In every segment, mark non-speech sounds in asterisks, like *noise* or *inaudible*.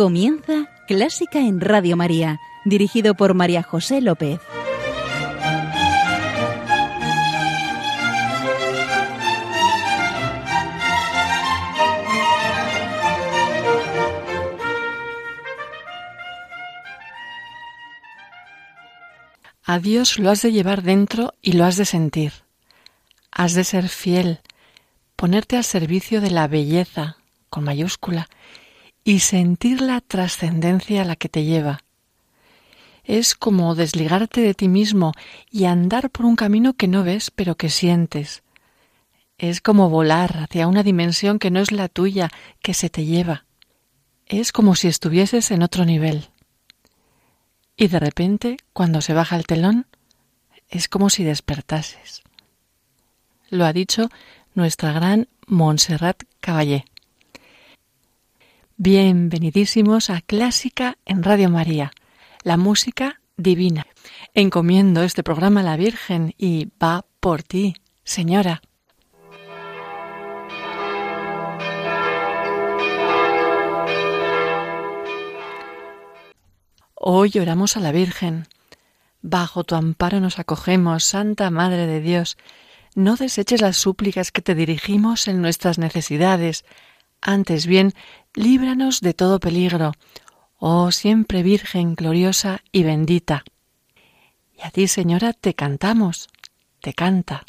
Comienza Clásica en Radio María, dirigido por María José López. A Dios lo has de llevar dentro y lo has de sentir. Has de ser fiel, ponerte al servicio de la belleza, con mayúscula, y sentir la trascendencia a la que te lleva. Es como desligarte de ti mismo y andar por un camino que no ves pero que sientes. Es como volar hacia una dimensión que no es la tuya, que se te lleva. Es como si estuvieses en otro nivel. Y de repente, cuando se baja el telón, es como si despertases. Lo ha dicho nuestra gran Montserrat Caballé. Bienvenidísimos a Clásica en Radio María, la música divina. Encomiendo este programa a la Virgen y va por ti, Señora. Hoy oramos a la Virgen. Bajo tu amparo nos acogemos, Santa Madre de Dios. No deseches las súplicas que te dirigimos en nuestras necesidades. Antes bien, líbranos de todo peligro. Oh siempre Virgen gloriosa y bendita. Y a ti, Señora, te cantamos, te canta.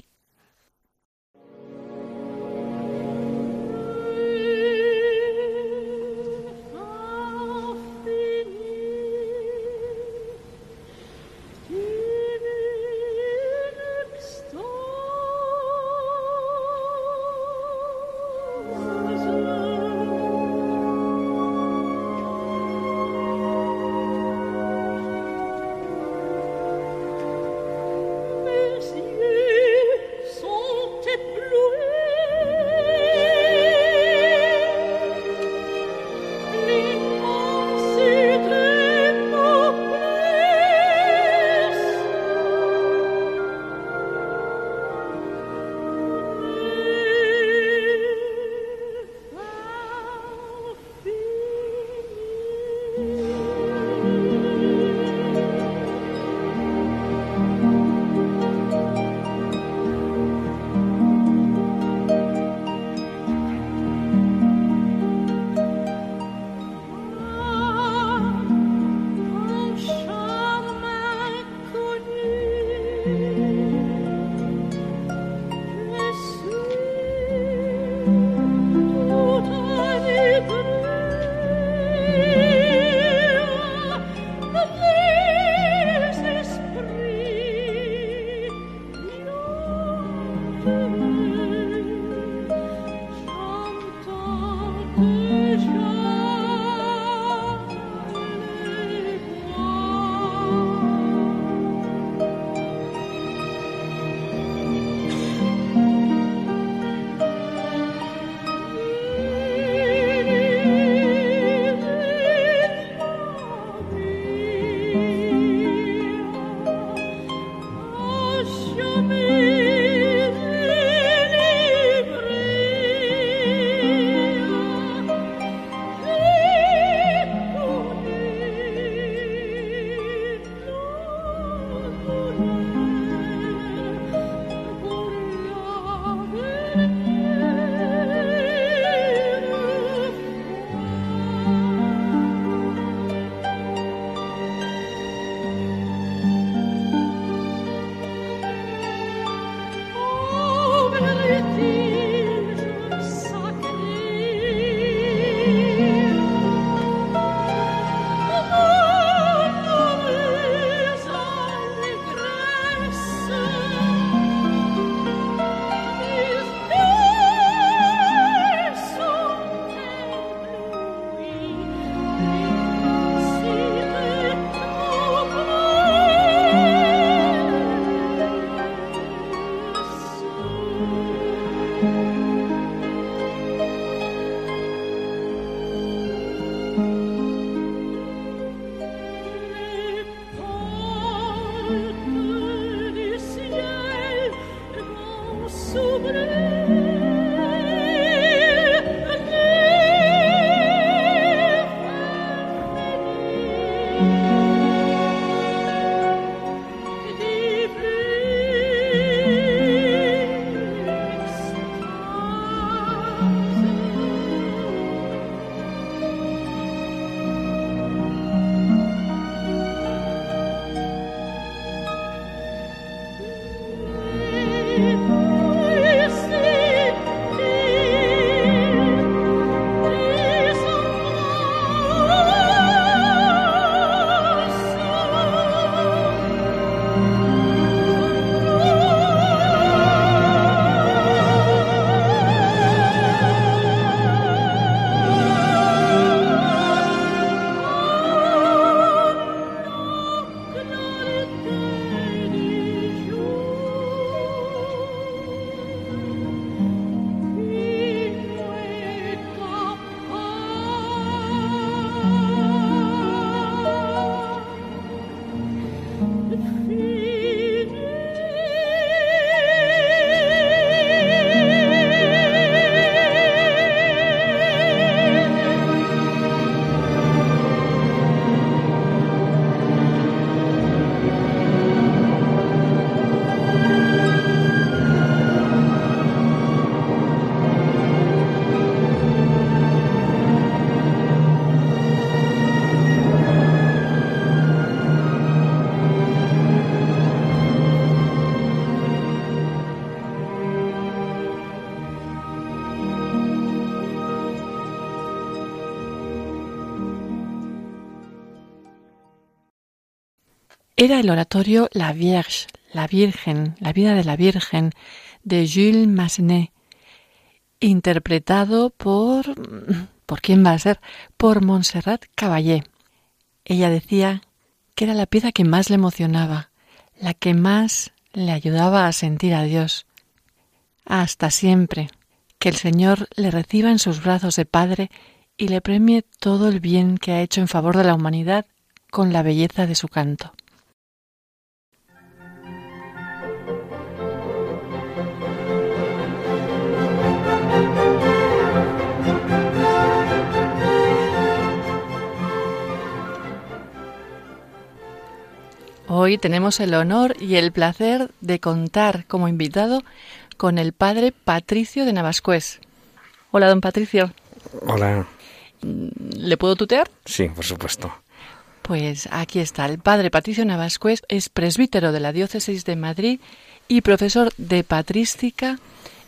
El oratorio La Vierge, la Virgen, la vida de la Virgen, de Jules Massenet, interpretado por... ¿Por quién va a ser? Por Montserrat Caballé. Ella decía que era la pieza que más le emocionaba, la que más le ayudaba a sentir a Dios. Hasta siempre. Que el Señor le reciba en sus brazos de Padre y le premie todo el bien que ha hecho en favor de la humanidad con la belleza de su canto. Hoy tenemos el honor y el placer de contar como invitado con el padre Patricio de Navascués. Hola, don Patricio. Hola. ¿Le puedo tutear? Sí, por supuesto. Pues aquí está. El padre Patricio Navascués es presbítero de la Diócesis de Madrid y profesor de patrística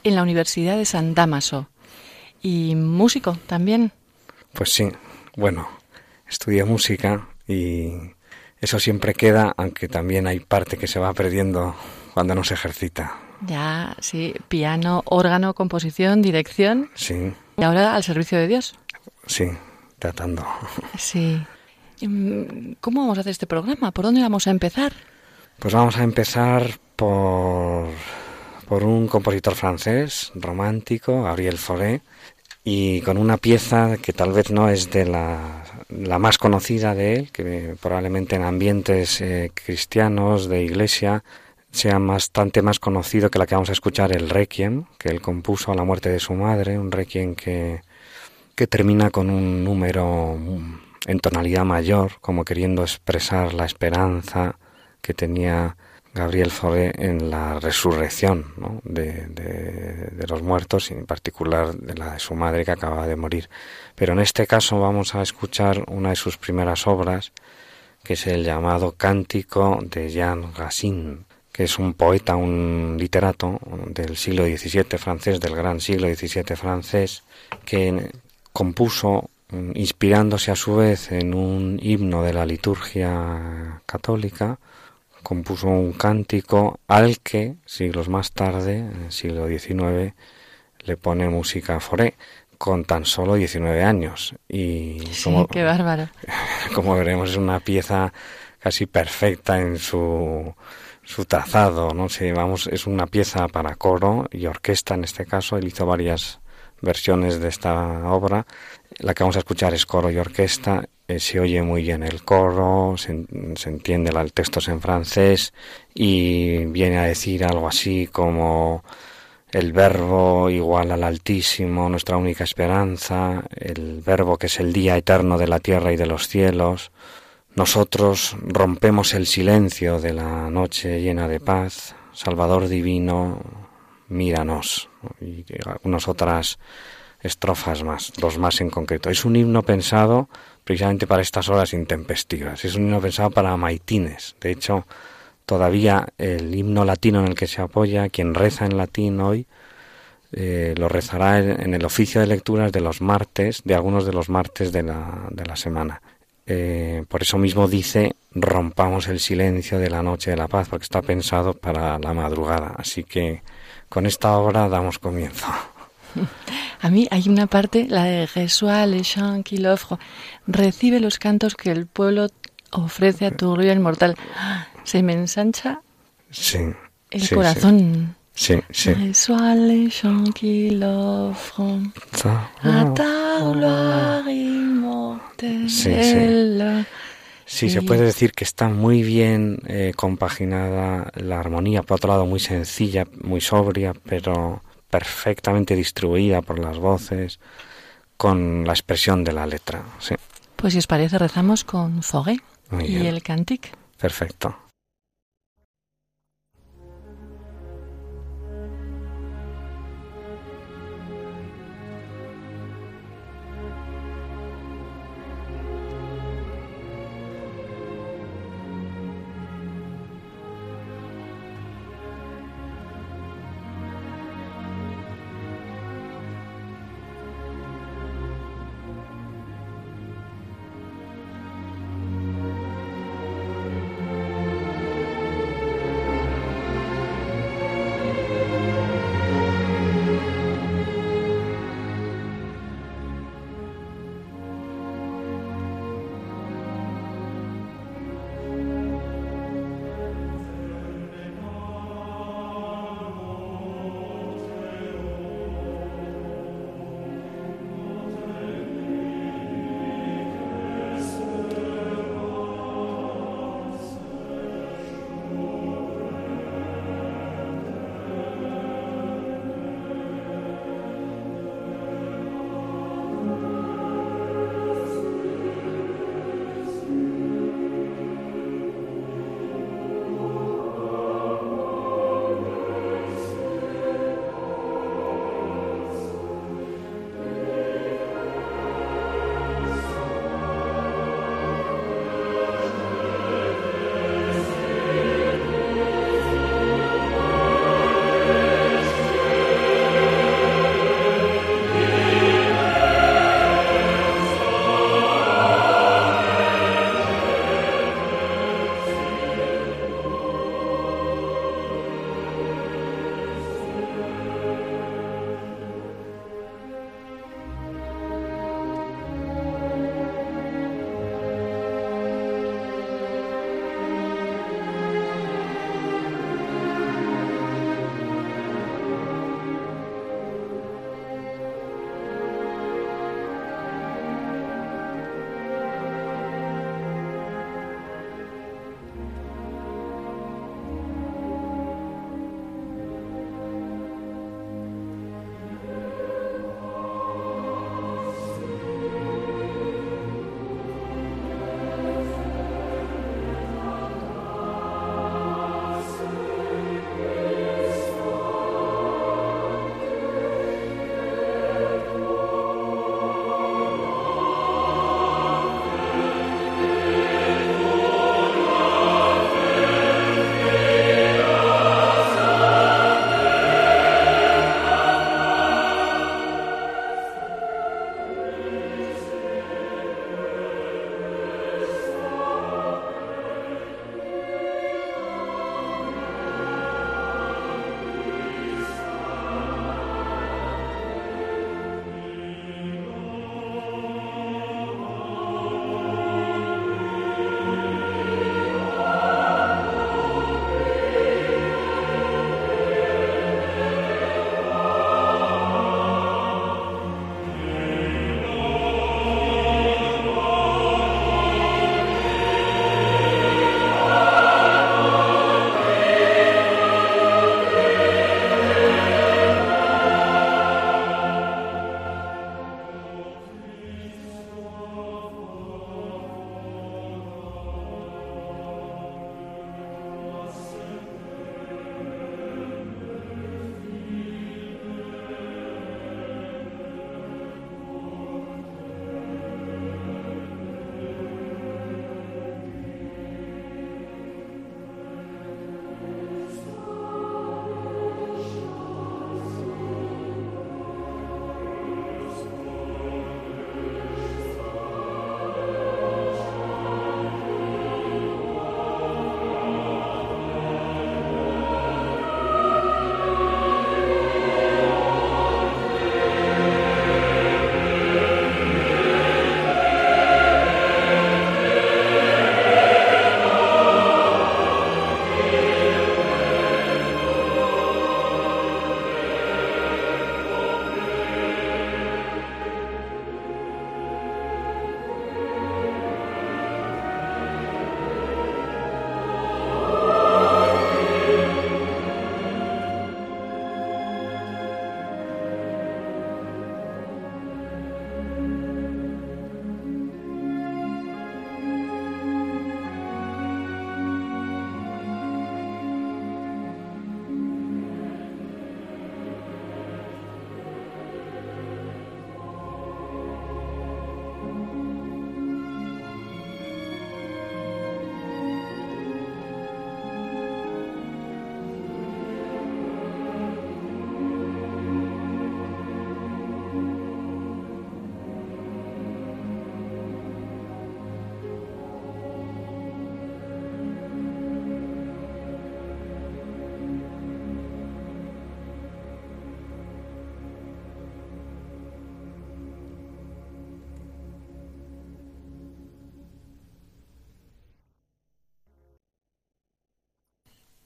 en la Universidad de San Damaso. Y músico también. Pues sí. Bueno, estudié música y eso siempre queda, aunque también hay parte que se va perdiendo cuando no se ejercita. Ya, sí, piano, órgano, composición, dirección. Sí. Y ahora al servicio de Dios. Sí, tratando. Sí. Mm, ¿Cómo vamos a hacer este programa? ¿Por dónde vamos a empezar? Pues vamos a empezar por, por un compositor francés romántico, Gabriel Fauré, y con una pieza que tal vez no es de la, la más conocida de él, que probablemente en ambientes eh, cristianos de iglesia sea bastante más conocido que la que vamos a escuchar, el Requiem, que él compuso a la muerte de su madre, un Requiem que, que termina con un número en tonalidad mayor, como queriendo expresar la esperanza que tenía Gabriel Fauré en la resurrección de, de, los muertos y en particular de la de su madre que acababa de morir. Pero en este caso vamos a escuchar una de sus primeras obras, que es el llamado Cántico de Jean Racine, que es un poeta, un literato del siglo XVII francés, del gran siglo XVII francés, que compuso inspirándose a su vez en un himno de la liturgia católica, compuso un cántico al que siglos más tarde, en el siglo XIX, le pone música foré con tan solo 19 años. Y como, qué bárbaro. *laughs* Como veremos, es una pieza casi perfecta en su, su trazado, ¿no? sé vamos, es una pieza para coro y orquesta en este caso. Él hizo varias versiones de esta obra. La que vamos a escuchar es coro y orquesta eh, se oye muy bien el coro, se, entiende el texto en francés y viene a decir algo así como el verbo igual al altísimo, nuestra única esperanza, el verbo que es el día eterno de la tierra y de los cielos. Nosotros rompemos el silencio de la noche llena de paz. Salvador divino, míranos. Y algunas otras estrofas más, dos más en concreto. Es un himno pensado precisamente para estas horas intempestivas. Es un himno pensado para maitines. De hecho, todavía el himno latino en el que se apoya, quien reza en latín hoy, eh, lo rezará en, el oficio de lecturas de los martes, de algunos de los martes de la, de la semana. Eh, por eso mismo dice rompamos el silencio de la noche de la paz, porque está pensado para la madrugada. Así que con esta obra damos comienzo. *laughs* A mí hay una parte, la de Reçois les chants qu'il offre, recibe los cantos que el pueblo ofrece a tu gloria inmortal. Se me ensancha el corazón. Sí, sí. Reçois les chants qu'il offre a ta gloria inmortal. Sí, sí. Sí, se puede decir que está muy bien eh, compaginada la armonía, por otro lado muy sencilla, muy sobria, pero perfectamente distribuida por las voces, con la expresión de la letra. Sí. Pues si os parece, rezamos con Fogué y el Cantic. Perfecto.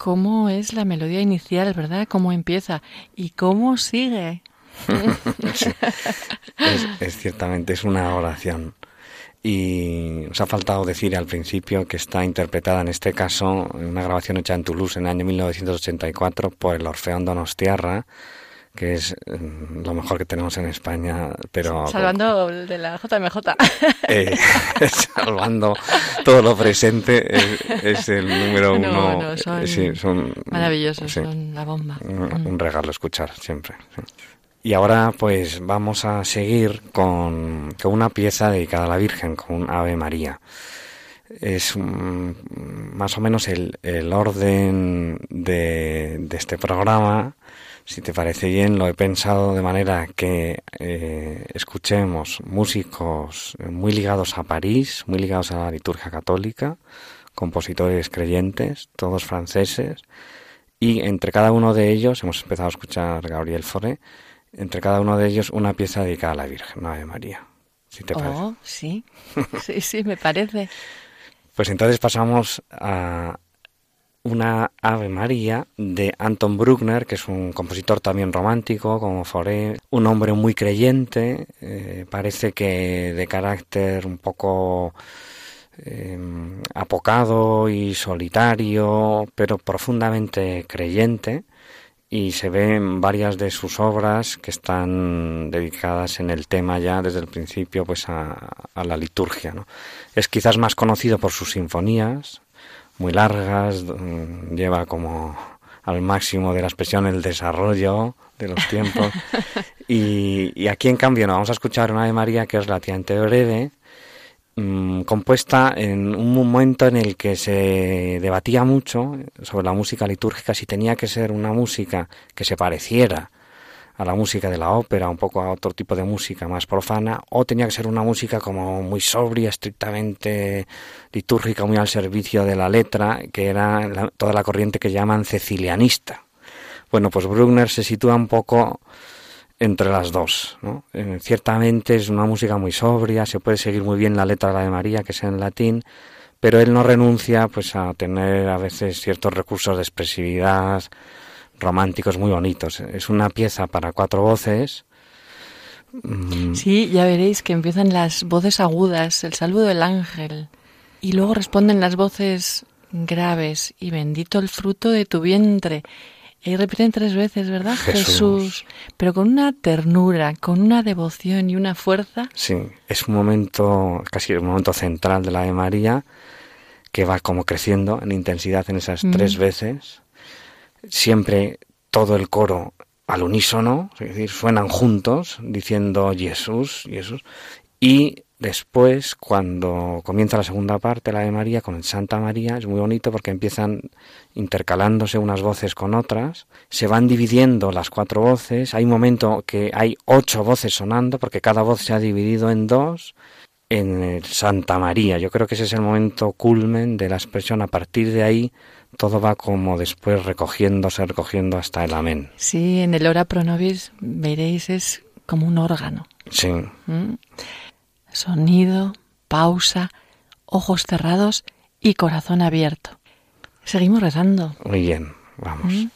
Cómo es la melodía inicial, ¿verdad? Cómo empieza y cómo sigue. *laughs* es, ciertamente, es una oración. Y nos ha faltado decir al principio que está interpretada en este caso en una grabación hecha en Toulouse en el año 1984 por el Orfeón Donostiarra, que es mm, lo mejor que tenemos en España, pero... Salvando de la JMJ. *laughs* Eh, *laughs* salvando todo lo presente, es, el número uno. son, maravillosos, son la bomba. Un, mm. regalo escuchar siempre. Y ahora pues vamos a seguir con, una pieza dedicada a la Virgen, con un Ave María. Es más o menos el, orden de, de este programa si te parece bien, lo he pensado de manera que eh, escuchemos músicos muy ligados a París, muy ligados a la liturgia católica, compositores creyentes, todos franceses, y entre cada uno de ellos, hemos empezado a escuchar Gabriel Fauré, entre cada uno de ellos una pieza dedicada a la Virgen, a María. Si te parece. Oh, sí, sí, sí, me parece. Pues entonces pasamos a, una Ave María de Anton Bruckner, que es un compositor también romántico, como Foré, un hombre muy creyente, eh, parece que de carácter un poco eh, apocado y solitario, pero profundamente creyente, y se ven varias de sus obras que están dedicadas en el tema ya desde el principio pues a, a la liturgia. ¿no? Es quizás más conocido por sus sinfonías, muy largas, mm, lleva como al máximo de la expresión el desarrollo de los tiempos. *laughs* y, aquí, en cambio, no vamos a escuchar una de María que es relativamente breve, mm, compuesta en un momento en el que se debatía mucho sobre la música litúrgica, si tenía que ser una música que se pareciera a la música de la ópera, un poco a otro tipo de música más profana, o tenía que ser una música como muy sobria, estrictamente litúrgica, muy al servicio de la letra, que era toda la corriente que llaman cecilianista. Bueno, pues Bruckner se sitúa un poco entre las dos. ¿no? Eh, ciertamente es una música muy sobria, se puede seguir muy bien la letra de la de María, que es en latín, pero él no renuncia pues a tener a veces ciertos recursos de expresividad, románticos muy bonitos. Es una pieza para cuatro voces. Mm. Sí, ya veréis que empiezan las voces agudas, el saludo del ángel, y luego responden las voces graves, y bendito el fruto de tu vientre. Y repiten tres veces, ¿verdad? Jesús. Pero con una ternura, con una devoción y una fuerza. Sí, es un momento, casi un momento central de la de María, que va como creciendo en intensidad en esas tres veces siempre todo el coro al unísono, es decir, suenan juntos diciendo Jesús, Jesús, y después cuando comienza la segunda parte, la de María, con el Santa María, es muy bonito porque empiezan intercalándose unas voces con otras, se van dividiendo las cuatro voces, hay un momento que hay ocho voces sonando porque cada voz se ha dividido en dos, en el Santa María, yo creo que ese es el momento culmen de la expresión, a partir de ahí todo va como después recogiéndose, recogiendo hasta el amén. Sí, en el ora pro nobis veréis es como un órgano. Sí. ¿Mm? Sonido, pausa, ojos cerrados y corazón abierto. Seguimos rezando. Muy bien, vamos. ¿Mm?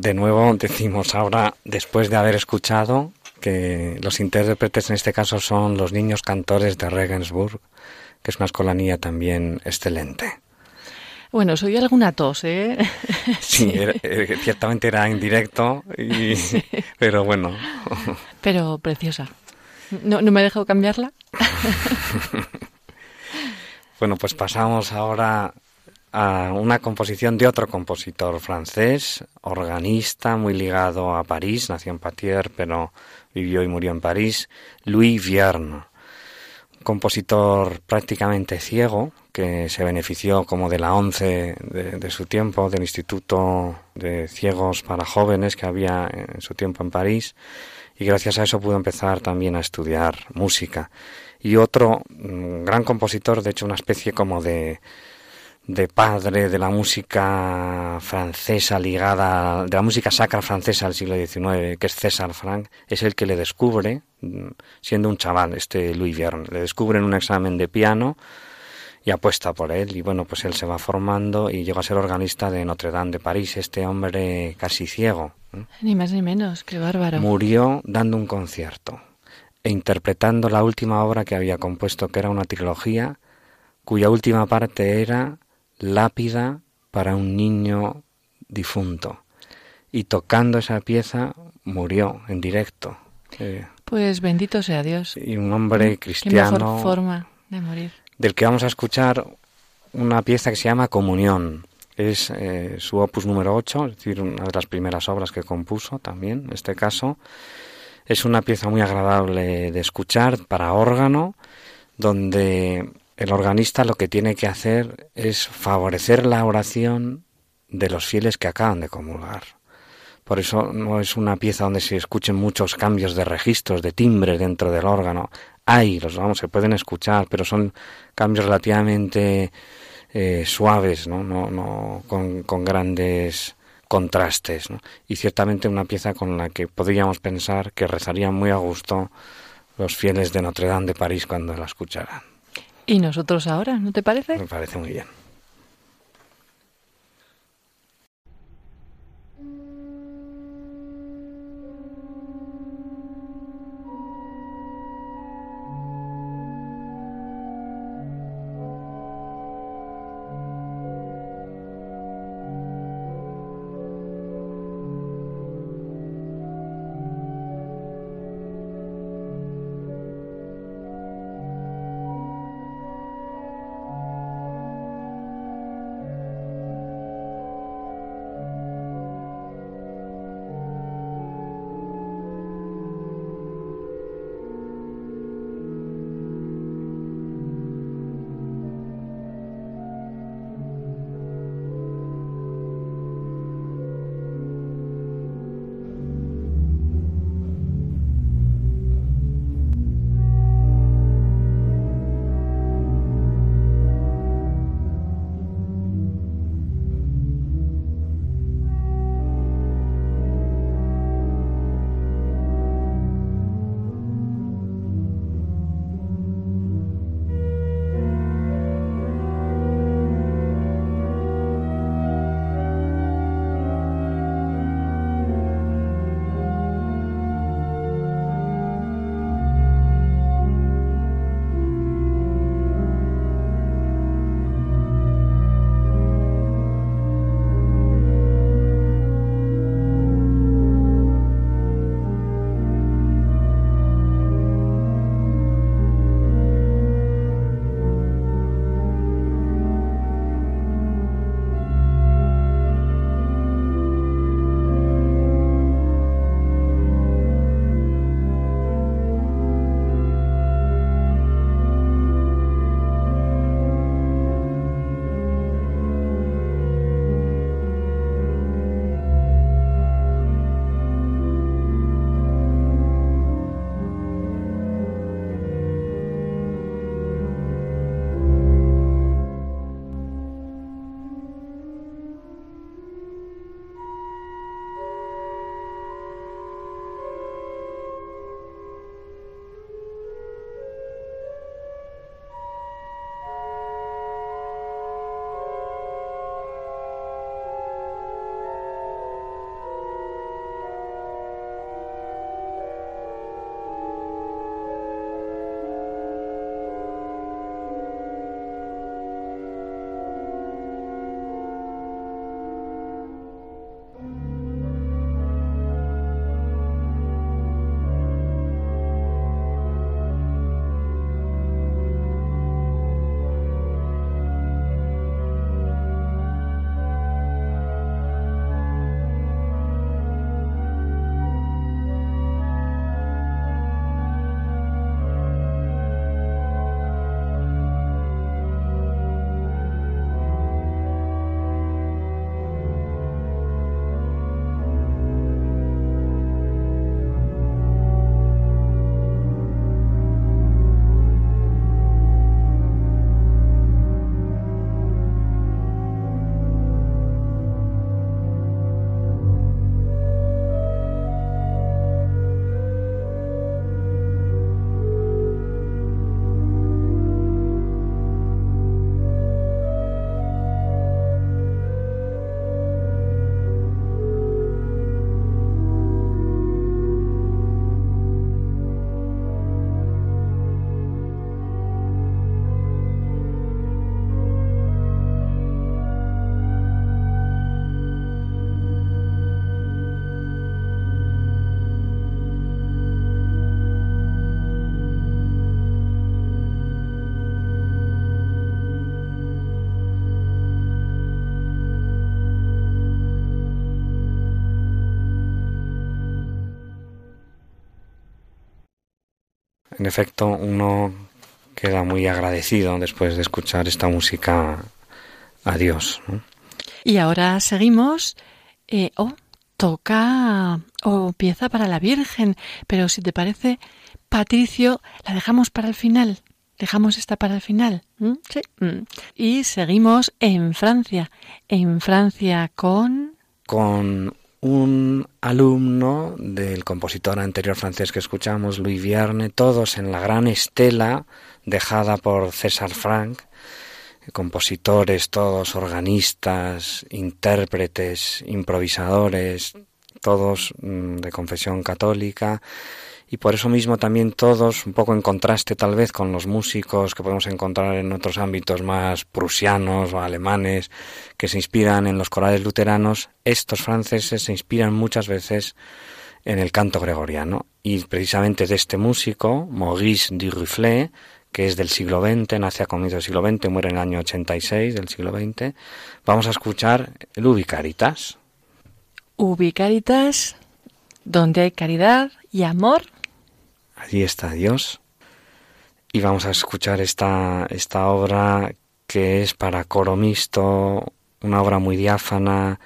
De nuevo decimos ahora, después de haber escuchado que los intérpretes en este caso son los niños cantores de Regensburg, que es una escolanía también excelente. Bueno, soy alguna tos, ¿eh? *laughs* Sí, eh, ciertamente era indirecto, y, *laughs* pero bueno. Pero preciosa. ¿No, ¿No me he dejado cambiarla? *laughs* bueno, pues pasamos ahora a una composición de otro compositor francés, organista, muy ligado a París, nació en Patier, pero vivió y murió en París, Louis Vierne, compositor prácticamente ciego, que se benefició como de la ONCE de, su tiempo, del Instituto de Ciegos para Jóvenes que había en su tiempo en París, y gracias a eso pudo empezar también a estudiar música. Y otro mm, gran compositor, de hecho una especie como de, de padre de la música francesa ligada, de la música sacra francesa del siglo XIX, que es César Franck, es el que le descubre, mm, siendo un chaval, este Louis Vierne, le descubre en un examen de piano y apuesta por él. Y bueno, pues él se va formando y llega a ser organista de Notre Dame de París, este hombre casi ciego. Ni más ni menos, qué bárbaro. Murió dando un concierto e interpretando la última obra que había compuesto, que era una trilogía, cuya última parte era Lápida para un niño difunto. Y tocando esa pieza murió en directo. Eh, pues bendito sea Dios. Y un hombre cristiano. Qué mejor forma de morir del que vamos a escuchar una pieza que se llama Comunión. Es eh, su opus número 8, es decir, una de las primeras obras que compuso también, en este caso. Es una pieza muy agradable de escuchar para órgano, donde el organista lo que tiene que hacer es favorecer la oración de los fieles que acaban de comulgar. Por eso no es una pieza donde se escuchen muchos cambios de registros, de timbre dentro del órgano hay, los vamos, se pueden escuchar, pero son cambios relativamente eh, suaves, ¿no? No, no con, grandes contrastes. Y ciertamente una pieza con la que podríamos pensar que rezarían muy a gusto los fieles de Notre Dame de París cuando la escucharan. ¿Y nosotros ahora, no te parece? Me parece muy bien. En efecto, uno queda muy agradecido después de escuchar esta música a Dios. Y ahora seguimos. Eh, oh, toca o pieza para la Virgen, pero si te parece, Patricio, la dejamos para el final. Dejamos esta para el final. Sí. Mm. Y seguimos en Francia. En Francia con. Con un alumno del compositor anterior francés que escuchamos, Louis Vierne, todos en la gran estela dejada por César Franck, compositores, todos organistas, intérpretes, improvisadores, todos mm, de confesión católica, y por eso mismo también todos, un poco en contraste tal vez con los músicos que podemos encontrar en otros ámbitos más prusianos o alemanes, que se inspiran en los corales luteranos, estos franceses se inspiran muchas veces en el canto gregoriano. Y precisamente de este músico, Maurice Duruflé, que es del siglo XX, nace a comienzos del siglo XX, muere en el año 86 del siglo XX, vamos a escuchar el Ubicaritas. Ubicaritas, donde hay caridad y amor, allí está Dios. Y vamos a escuchar esta, esta obra que es para coro mixto, una obra muy diáfana,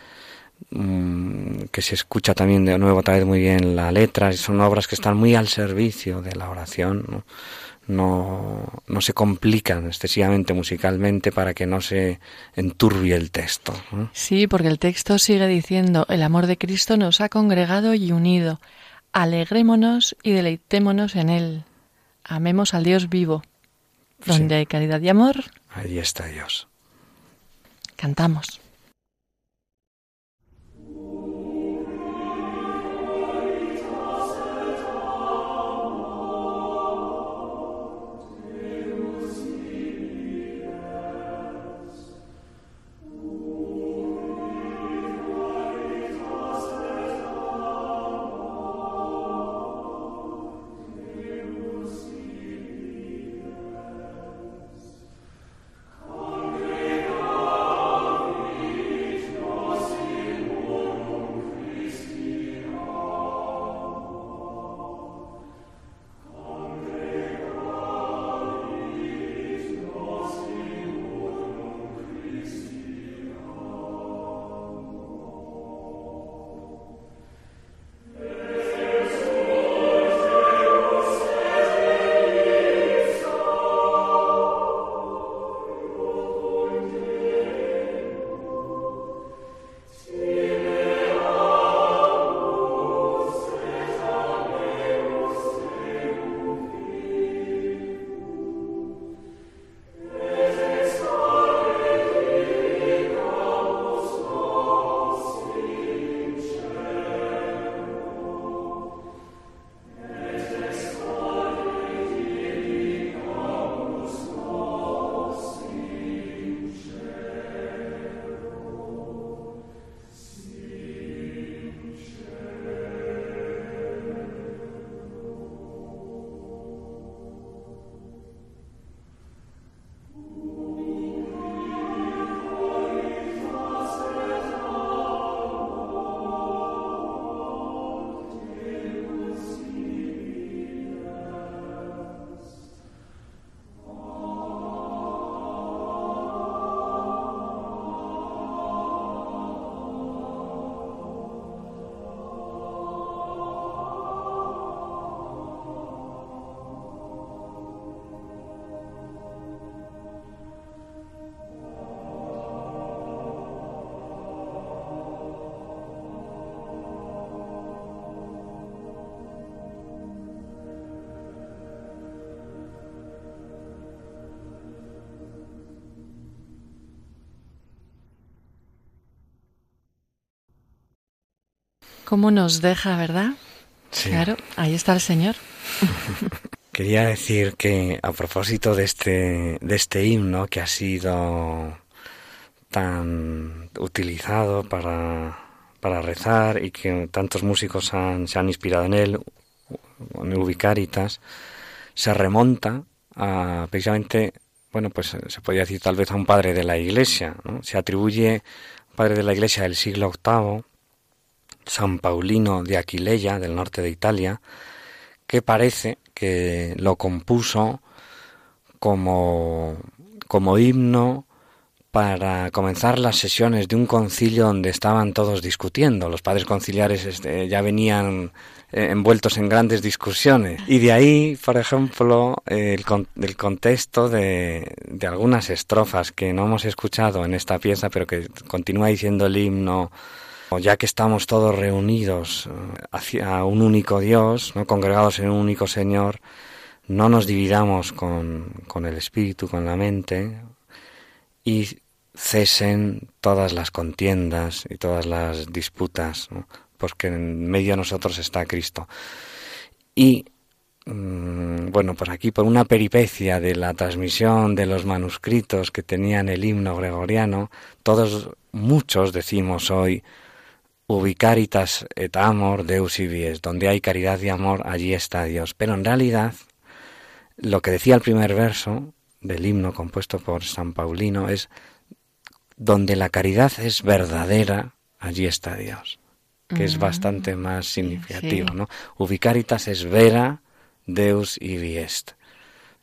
mm, que se escucha también de nuevo otra vez muy bien la letra, son obras que están muy al servicio de la oración, ¿no? no, se complican excesivamente musicalmente para que no se enturbie el texto. Sí, porque el texto sigue diciendo, el amor de Cristo nos ha congregado y unido alegrémonos y deleitémonos en Él. Amemos al Dios vivo. Donde hay caridad y amor, allí está Dios. Cantamos. Cómo nos deja, ¿verdad? Claro, ahí está el Señor. *laughs* Quería decir que a propósito de este, de este himno que ha sido tan utilizado para, para rezar y que tantos músicos han, se han inspirado en él, en Ubicaritas, se remonta a precisamente, bueno, pues se podría decir tal vez a un padre de la Iglesia, ¿no? Se atribuye padre de la Iglesia del siglo VIII, San Paulino de Aquileia, del norte de Italia, que parece que lo compuso como, como himno para comenzar las sesiones de un concilio donde estaban todos discutiendo. Los padres conciliares este, ya venían eh, envueltos en grandes discusiones. Y de ahí, por ejemplo, el, el contexto de, de, algunas estrofas que no hemos escuchado en esta pieza, pero que continúa diciendo el himno, ya que estamos todos reunidos eh, hacia un único Dios, ¿no? congregados en un único Señor, no nos dividamos con, con el espíritu, con la mente, y cesen todas las contiendas y todas las disputas, porque en medio de nosotros está Cristo. Y mm, bueno, pues aquí por una peripecia de la transmisión de los manuscritos que tenían el himno gregoriano, todos, muchos decimos hoy, ubicaritas et amor deus vies, donde hay caridad y amor, allí está Dios. Pero en realidad, lo que decía el primer verso del himno compuesto por San Paulino es donde la caridad es verdadera, allí está Dios, que es mm. bastante más significativo, ¿no? Ubicaritas es vera, Deus y viest.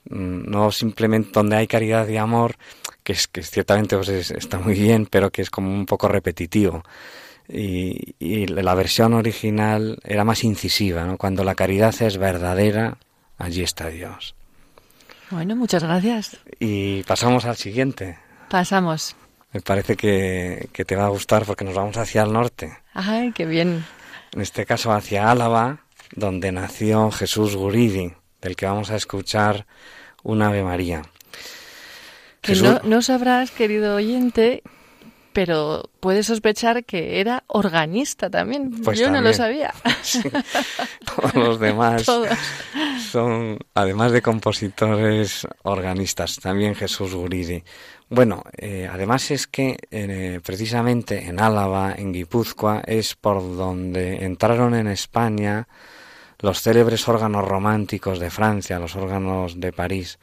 Mm, no simplemente donde hay caridad y amor, que es que ciertamente pues, está muy bien, pero que es como un poco repetitivo. Y, y, la versión original era más incisiva, ¿no? Cuando la caridad es verdadera, allí está Dios. Bueno, muchas gracias. Y pasamos al siguiente. Pasamos. Me parece que, te va a gustar porque nos vamos hacia el norte. Ay, qué bien. En este caso hacia Álava, donde nació Jesús Guridi, del que vamos a escuchar un Ave María. Que no, no sabrás, querido oyente, pero puedes sospechar que era organista también. Pues Yo no lo sabía. Todos los demás *laughs* son, además de compositores, organistas. También Jesús Guridi. Bueno, eh, además es que eh, precisamente en Álava, en Guipúzcoa, es por donde entraron en España los célebres órganos románticos de Francia, los órganos de París.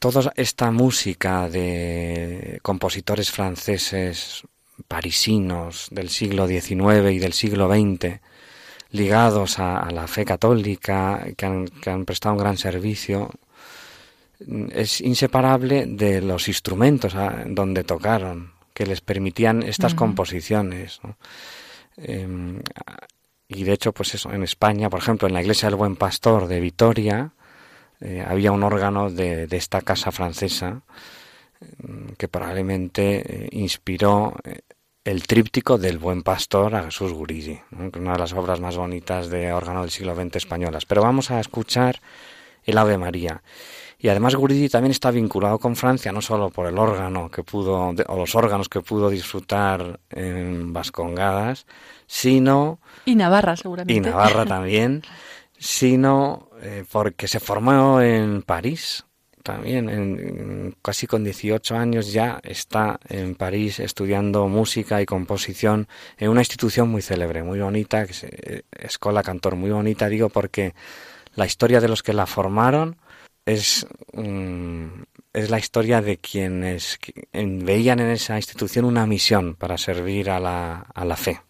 Toda esta música de compositores franceses parisinos del siglo XIX y del siglo XX, ligados a, la fe católica, que han, que han prestado un gran servicio, es inseparable de los instrumentos ah, donde tocaron, que les permitían estas composiciones. Em, y de hecho, pues eso, en España, por ejemplo, en la iglesia del Buen Pastor de Vitoria, eh, había un órgano de, esta casa francesa em, que probablemente eh, inspiró eh, el tríptico del Buen Pastor a Jesús Guridi, una de las obras más bonitas de órgano del siglo XX españolas. Pero vamos a escuchar el Ave María. Y además Guridi también está vinculado con Francia, no solo por el órgano que pudo, o los órganos que pudo disfrutar en Vascongadas, sino... Y Navarra, seguramente. Y Navarra también, sino eh, porque se formó en París, también, en, casi con 18 años ya está en París estudiando música y composición en una institución muy célebre, muy bonita, que es eh, Escola Cantor, muy bonita, digo, porque la historia de los que la formaron es, es la historia de quienes veían en esa institución una misión para servir a la, a la fe.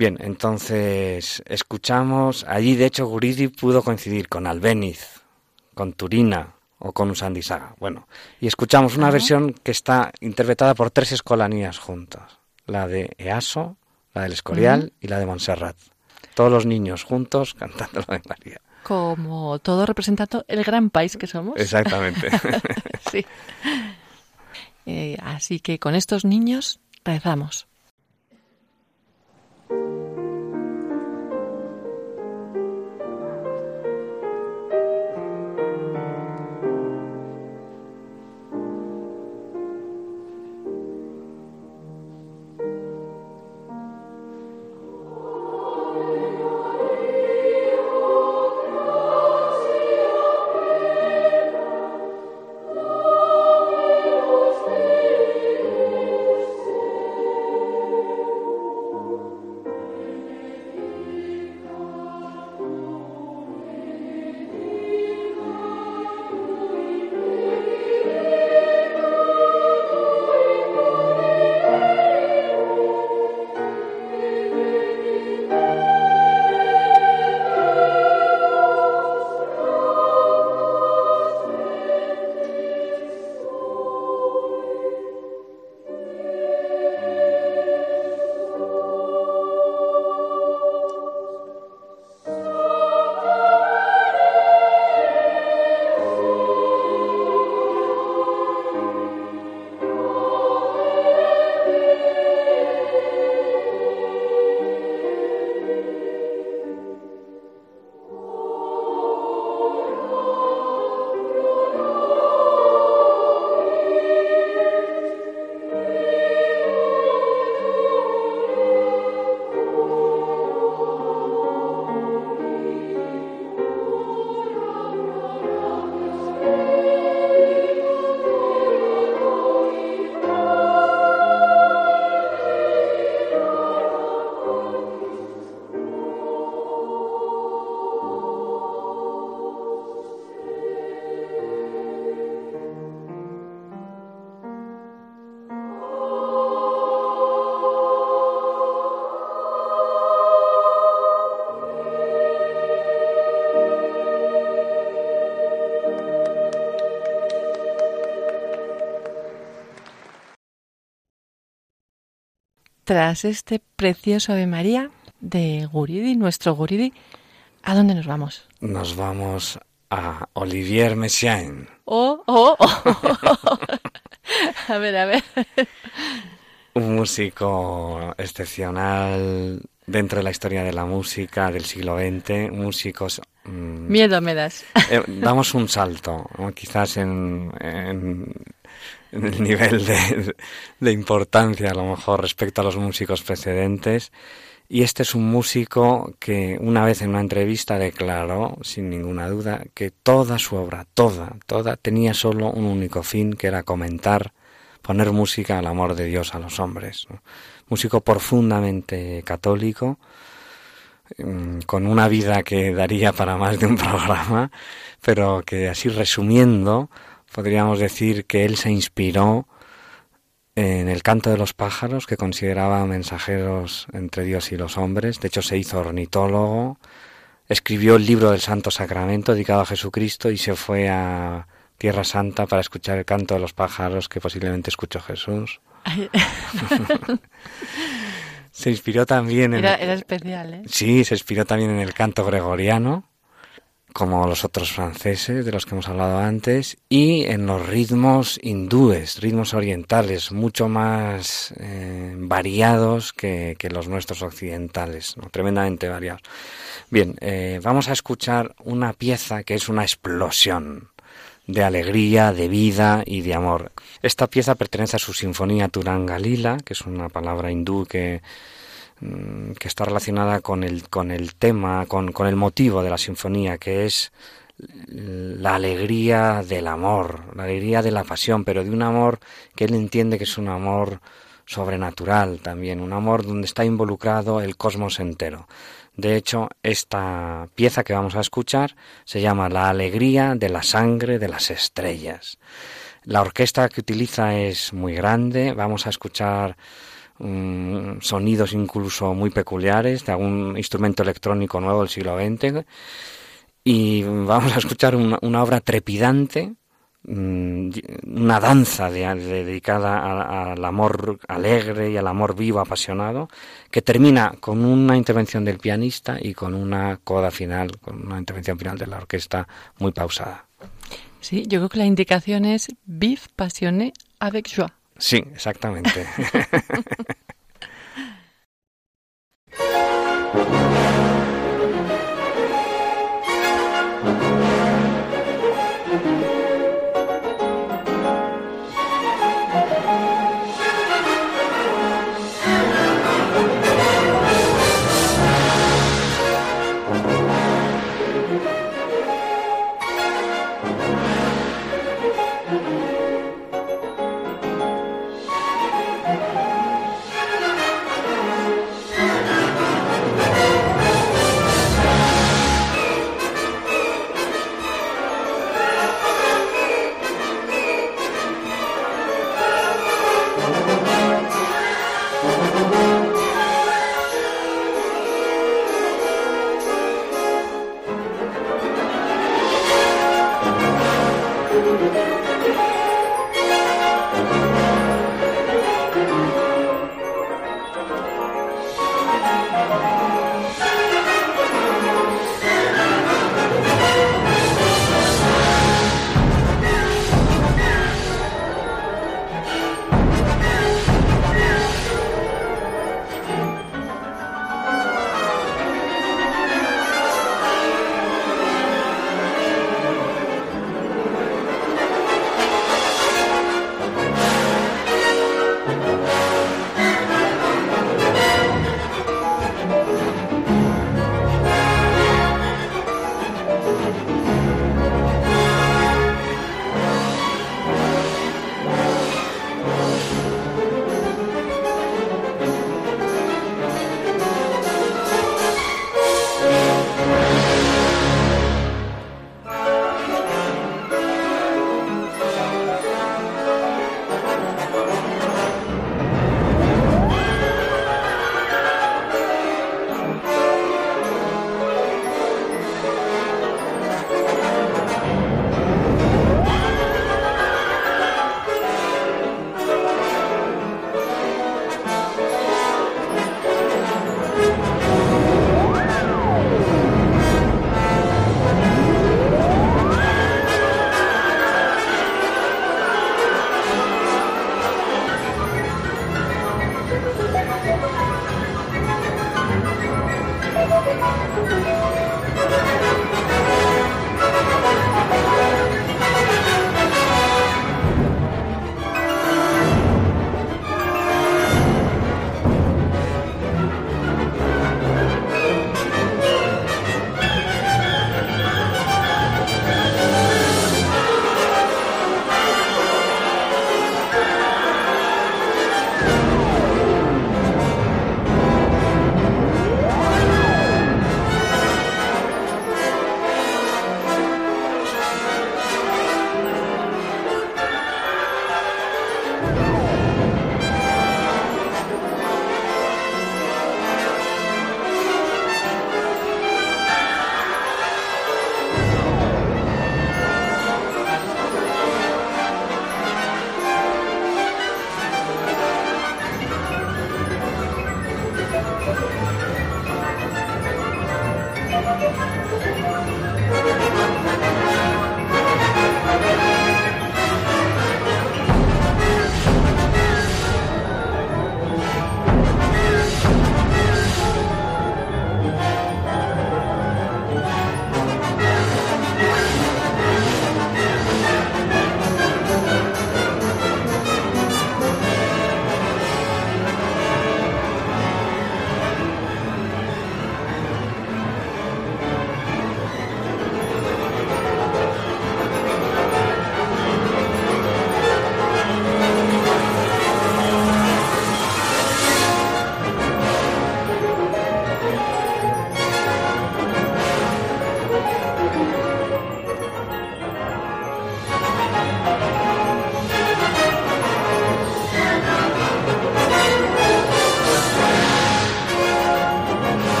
Bien, entonces escuchamos, allí de hecho Guridi pudo coincidir con Albéniz, con Turina o con Usandisaga. Bueno, y escuchamos una versión que está interpretada por tres escolanías juntas, la de Easo, la del Escorial y la de Montserrat. Todos los niños juntos *laughs* cantando la de María como todo representando el gran país que somos. Exactamente. *laughs* sí. Eh, así que con estos niños rezamos. Tras este precioso Ave María de Guridi, nuestro Guridi, ¿a dónde nos vamos? Nos vamos a Olivier Messiaen. Oh, oh, oh. *laughs* a ver, a ver. Un músico excepcional dentro de la historia de la música del siglo XX, músicos... Mmm, Miedo me das. Eh, damos un salto, ¿no? quizás en, en, el nivel de, importancia, a lo mejor, respecto a los músicos precedentes. Y este es un músico que una vez en una entrevista declaró, sin ninguna duda, que toda su obra, toda, toda, tenía solo un único fin, que era comentar, poner música al amor de Dios a los hombres. Músico profundamente católico, con una vida que daría para más de un *laughs* programa, pero que así resumiendo, podríamos decir que él se inspiró en el canto de los pájaros, que consideraba mensajeros entre Dios y los hombres. De hecho, se hizo ornitólogo, escribió el libro del Santo Sacramento dedicado a Jesucristo y se fue a Tierra Santa para escuchar el canto de los pájaros que posiblemente escuchó Jesús. *laughs* se inspiró también en... Era, era especial, ¿eh? Sí, se inspiró también en el canto gregoriano como los otros franceses de los que hemos hablado antes, y en los ritmos hindúes, ritmos orientales, mucho más eh, variados que, que, los nuestros occidentales, tremendamente variados. Bien, eh, vamos a escuchar una pieza que es una explosión de alegría, de vida y de amor. Esta pieza pertenece a su sinfonía Turangalila, que es una palabra hindú que que está relacionada con el, con el tema, con, con el motivo de la sinfonía, que es la alegría del amor, la alegría de la pasión, pero de un amor que él entiende que es un amor sobrenatural también, un amor donde está involucrado el cosmos entero. De hecho, esta pieza que vamos a escuchar se llama La alegría de la sangre de las estrellas. La orquesta que utiliza es muy grande, vamos a escuchar um, sonidos incluso muy peculiares de algún instrumento electrónico nuevo del siglo XX. Y vamos a escuchar una, obra trepidante, um, una danza de, de, dedicada al amor alegre y al amor vivo, apasionado, que termina con una intervención del pianista y con una coda final, con una intervención final de la orquesta muy pausada. Sí, yo creo que la indicación es Vive avec joie. Sí, exactamente. *laughs*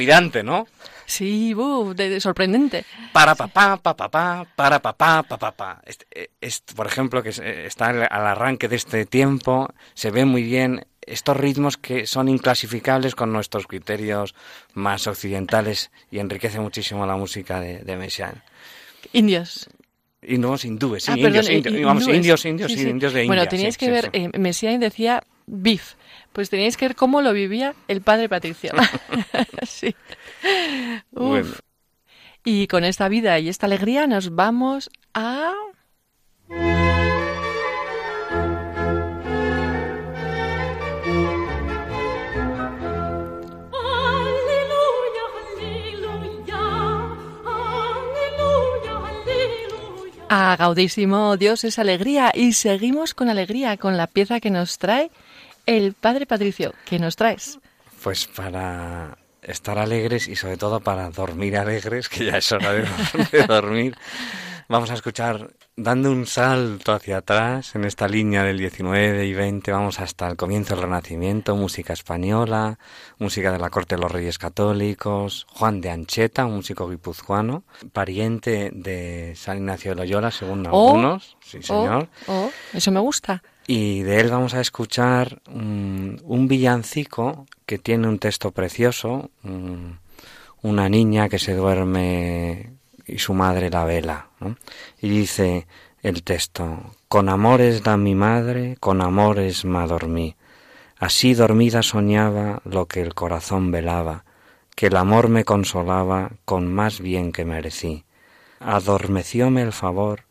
trepidante, ¿no? Sí, uh, de, sorprendente. Para papá, papá, papá, para papá, papá, papá. Este, este, por ejemplo, que está al arranque de este tiempo, se ve muy bien estos ritmos que son inclasificables con nuestros criterios más occidentales y enriquece muchísimo la música de, de Messiaen. Indios. Y no, hindúes, sí, ah, indios, indios, vamos, indios, indios, indios de India. Bueno, teníais que ver, eh, Messiaen decía beef, pues tenéis que ver cómo lo vivía el padre Patricio. *laughs* sí. Uf. Y con esta vida y esta alegría nos vamos a... A Gaudísimo Dios es alegría y seguimos con alegría con la pieza que nos trae el Padre Patricio, ¿qué nos traes? Pues para estar alegres y sobre todo para dormir alegres, que ya es hora de, *laughs* dormir, Vamos a escuchar, dando un salto hacia atrás en esta línea del 19 y 20, vamos hasta el comienzo del Renacimiento, música española, música de la corte de los Reyes Católicos, Juan de Ancheta, un músico guipuzcoano, pariente de San Ignacio de Loyola, según Oh, algunos. Sí, señor. Oh, oh, eso me gusta. Y de él vamos a escuchar mm, un villancico que tiene un texto precioso, mm, una niña que se duerme y su madre la vela. Y dice el texto, con amores da mi madre, con amores me dormí. Así dormida soñaba lo que el corazón velaba, que el amor me consolaba con más bien que merecí. Adormecióme el favor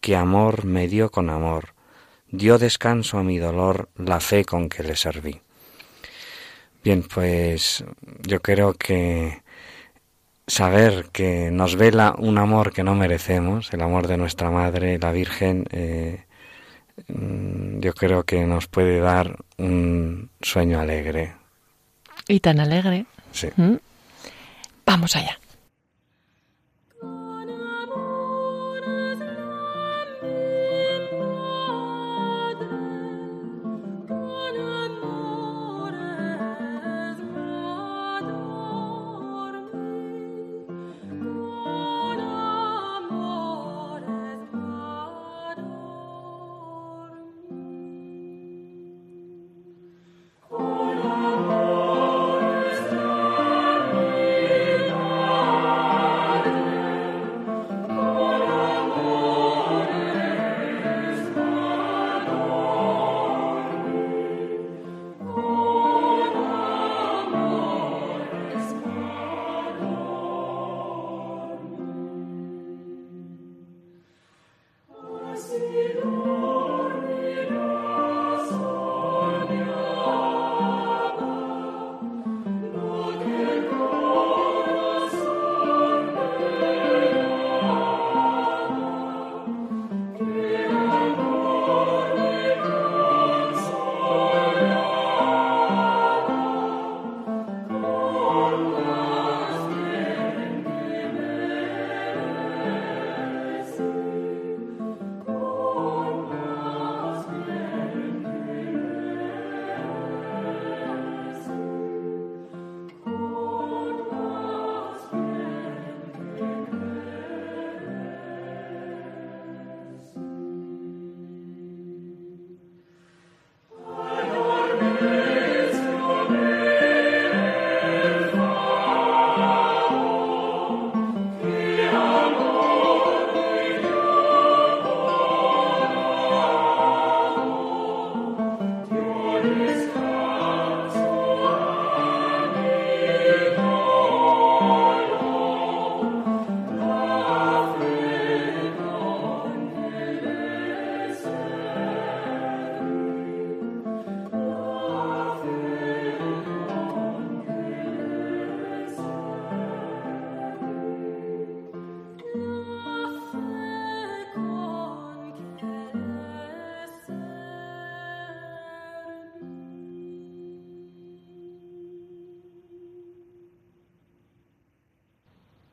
que amor me dio con amor, dio descanso a mi dolor la fe con que le serví. Bien, pues yo creo que saber que nos vela un amor que no merecemos, el amor de nuestra Madre, la Virgen, eh, mm, yo creo que nos puede dar un sueño alegre. Y tan alegre. Sí. ¿Mm? Vamos allá.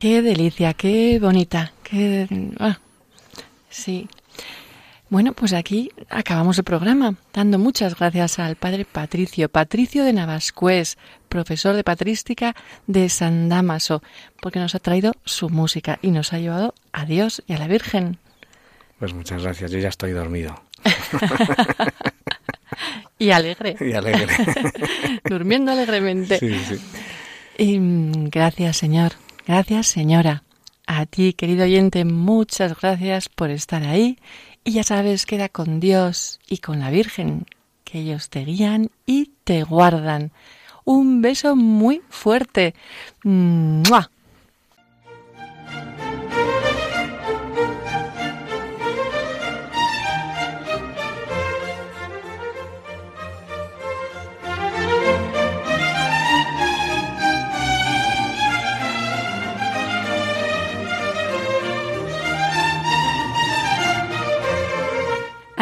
Qué delicia, qué bonita, qué... ah, sí. Bueno, pues aquí acabamos el programa, dando muchas gracias al padre Patricio, Patricio de Navascués, profesor de patrística de San Damaso, porque nos ha traído su música y nos ha llevado a Dios y a la Virgen. Pues muchas gracias, yo ya estoy dormido. *laughs* y alegre. Y alegre. *laughs* Durmiendo alegremente. Sí, sí. Y mm, gracias, Señor. Gracias, señora. A ti, querido oyente, muchas gracias por estar ahí. Y ya sabes, queda con Dios y con la Virgen, que ellos te guían y te guardan. Un beso muy fuerte. ¡Mua!